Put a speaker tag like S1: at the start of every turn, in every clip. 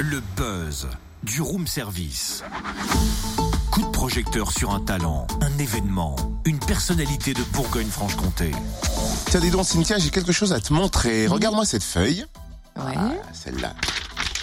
S1: Le buzz du room service. Coup de projecteur sur un talent, un événement, une personnalité de Bourgogne-Franche-Comté.
S2: Tiens, dis donc, Cynthia, j'ai quelque chose à te montrer. Regarde-moi cette feuille.
S3: Ouais.
S2: Ah, celle-là.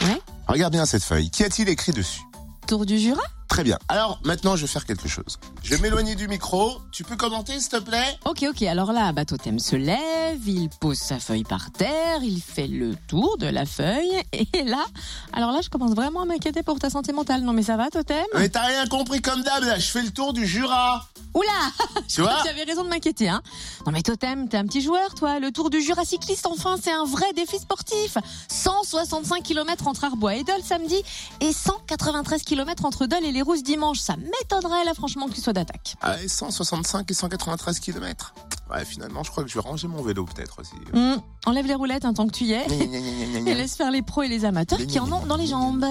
S3: Ouais.
S2: Regarde bien cette feuille. Qu'y a-t-il écrit dessus?
S3: Tour du Jura?
S2: Très bien. Alors, maintenant, je vais faire quelque chose. Je vais m'éloigner du micro. Tu peux commenter, s'il te plaît?
S3: Ok, ok. Alors là, bah, Totem se lève, il pose sa feuille par terre, il fait le tour de la feuille. Et là, alors là, je commence vraiment à m'inquiéter pour ta santé mentale. Non, mais ça va, Totem?
S2: Mais t'as rien compris comme d'hab, là. Je fais le tour du Jura.
S3: Oula
S2: Tu vois?
S3: J'avais raison de m'inquiéter, hein. Non, mais Totem, t'es un petit joueur, toi. Le tour du Jura cycliste, enfin, c'est un vrai défi sportif. 165 km entre Arbois et Dole samedi et 193 km entre Dole et les Rousses dimanche. Ça m'étonnerait, là, franchement, que tu sois d'attaque.
S2: Ah, et 165 et 193 km. Ouais, finalement, je crois que je vais ranger mon vélo, peut-être aussi.
S3: Hum, enlève les roulettes un tant que tu y es. Et laisse faire les pros et les amateurs qui en ont dans les jambes.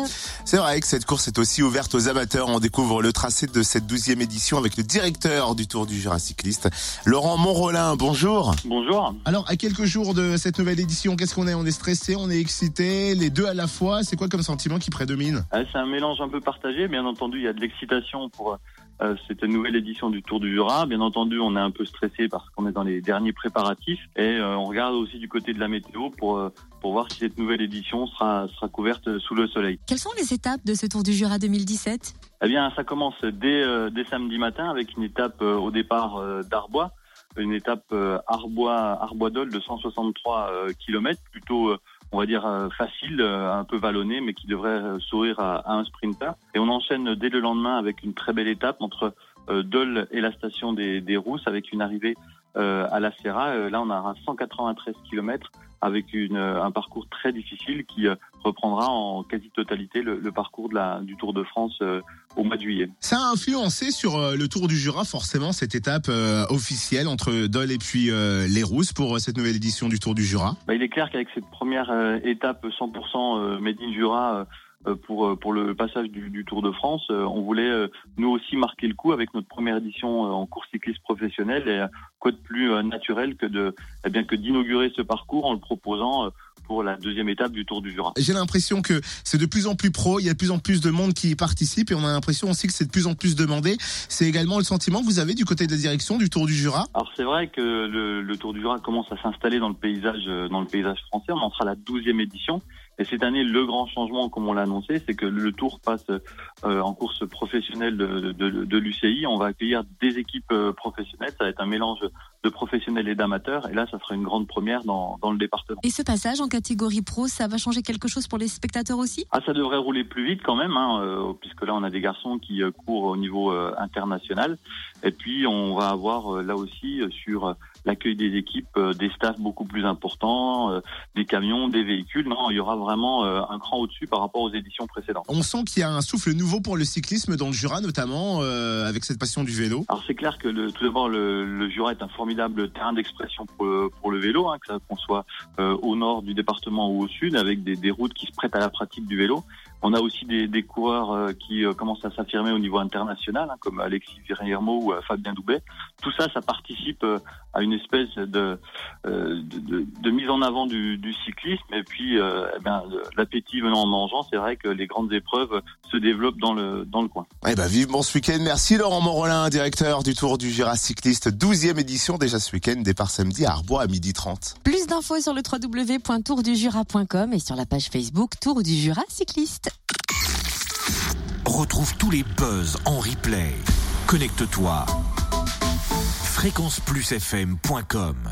S2: C'est vrai que cette course est aussi ouverte aux amateurs. On découvre le tracé de cette douzième édition avec le directeur du Tour du Jura cycliste, Laurent Monrolin. Bonjour.
S4: Bonjour.
S2: Alors, à quelques jours de cette nouvelle édition, qu'est-ce qu'on est? On est stressé, on est excité, les deux à la fois. C'est quoi comme sentiment qui prédomine?
S4: Euh, C'est un mélange un peu partagé. Bien entendu, il y a de l'excitation pour euh, cette nouvelle édition du Tour du Jura. Bien entendu, on est un peu stressé parce qu'on est dans les derniers préparatifs et euh, on regarde aussi du côté de la météo pour euh, pour voir si cette nouvelle édition sera sera couverte sous le soleil.
S3: Quelles sont les étapes de ce Tour du Jura 2017
S4: Eh bien, ça commence dès euh, dès samedi matin avec une étape euh, au départ euh, d'Arbois, une étape euh, Arbois Arbois Dole de 163 euh, km, plutôt euh, on va dire euh, facile, euh, un peu vallonné, mais qui devrait euh, sourire à, à un sprinter. Et on enchaîne dès le lendemain avec une très belle étape entre Dole et la station des, des Rousses, avec une arrivée à la Serra. Là, on a un 193 km avec une, un parcours très difficile qui reprendra en quasi-totalité le, le parcours de la, du Tour de France au mois de juillet.
S2: Ça a influencé sur euh, le Tour du Jura, forcément, cette étape euh, officielle entre Dole et puis euh, les Rousses pour cette nouvelle édition du Tour du Jura.
S4: Bah, il est clair qu'avec cette première étape 100% euh, Made in Jura pour pour le passage du, du Tour de France, on voulait nous aussi marquer le coup avec notre première édition en course cycliste professionnelle et quoi de plus naturel que de eh bien que d'inaugurer ce parcours en le proposant pour la deuxième étape du Tour du Jura.
S2: J'ai l'impression que c'est de plus en plus pro, il y a de plus en plus de monde qui y participe et on a l'impression aussi que c'est de plus en plus demandé. C'est également le sentiment que vous avez du côté de la direction du Tour du Jura?
S4: Alors c'est vrai que le, le Tour du Jura commence à s'installer dans le paysage euh, dans le paysage français. On en sera à la douzième édition. Et cette année, le grand changement, comme on l'a annoncé, c'est que le Tour passe euh, en course professionnelle de, de, de l'UCI. On va accueillir des équipes euh, professionnelles. Ça va être un mélange de professionnels et d'amateurs. Et là, ça sera une grande première dans, dans le département.
S3: Et ce passage en catégorie pro, ça va changer quelque chose pour les spectateurs aussi?
S4: Ah, ça devrait rouler plus vite quand même, hein, euh, puisque là, on a des garçons qui euh, courent au niveau euh, international. Et puis, on va avoir euh, là aussi euh, sur l'accueil des équipes euh, des staffs beaucoup plus importants, euh, des camions, des véhicules. Non, il y aura vraiment euh, un cran au-dessus par rapport aux éditions précédentes.
S2: On sent qu'il y a un souffle nouveau pour le cyclisme dans le Jura, notamment euh, avec cette passion du vélo.
S4: Alors c'est clair que le, tout d'abord le, le Jura est un formidable terrain d'expression pour, le- pour le vélo, hein, que ça qu'on soit euh, au nord du département ou au sud, avec des, routes qui se prêtent à la pratique du vélo. On a aussi des, coureurs euh, qui euh, commencent à s'affirmer au niveau international, hein, comme Alexis Virermo ou euh, Fabien Doubet. Tout ça, ça participe à une espèce de, euh, de, de- de mise en avant du, du cyclisme. Et puis, euh, eh bien, l'appétit venant en mangeant, c'est vrai que les grandes épreuves se développent dans le, dans le coin.
S2: Eh ben, vivement ce week-end. Merci Laurent Monrolin, directeur du Tour du Jura cycliste. 12e édition déjà ce week-end, départ samedi à Arbois à 12h30.
S3: Plus d'infos sur le www.tourdujura.com et sur la page Facebook Tour du Jura cycliste.
S1: Retrouve tous les buzz en replay. Connecte-toi. fréquenceplusfm.com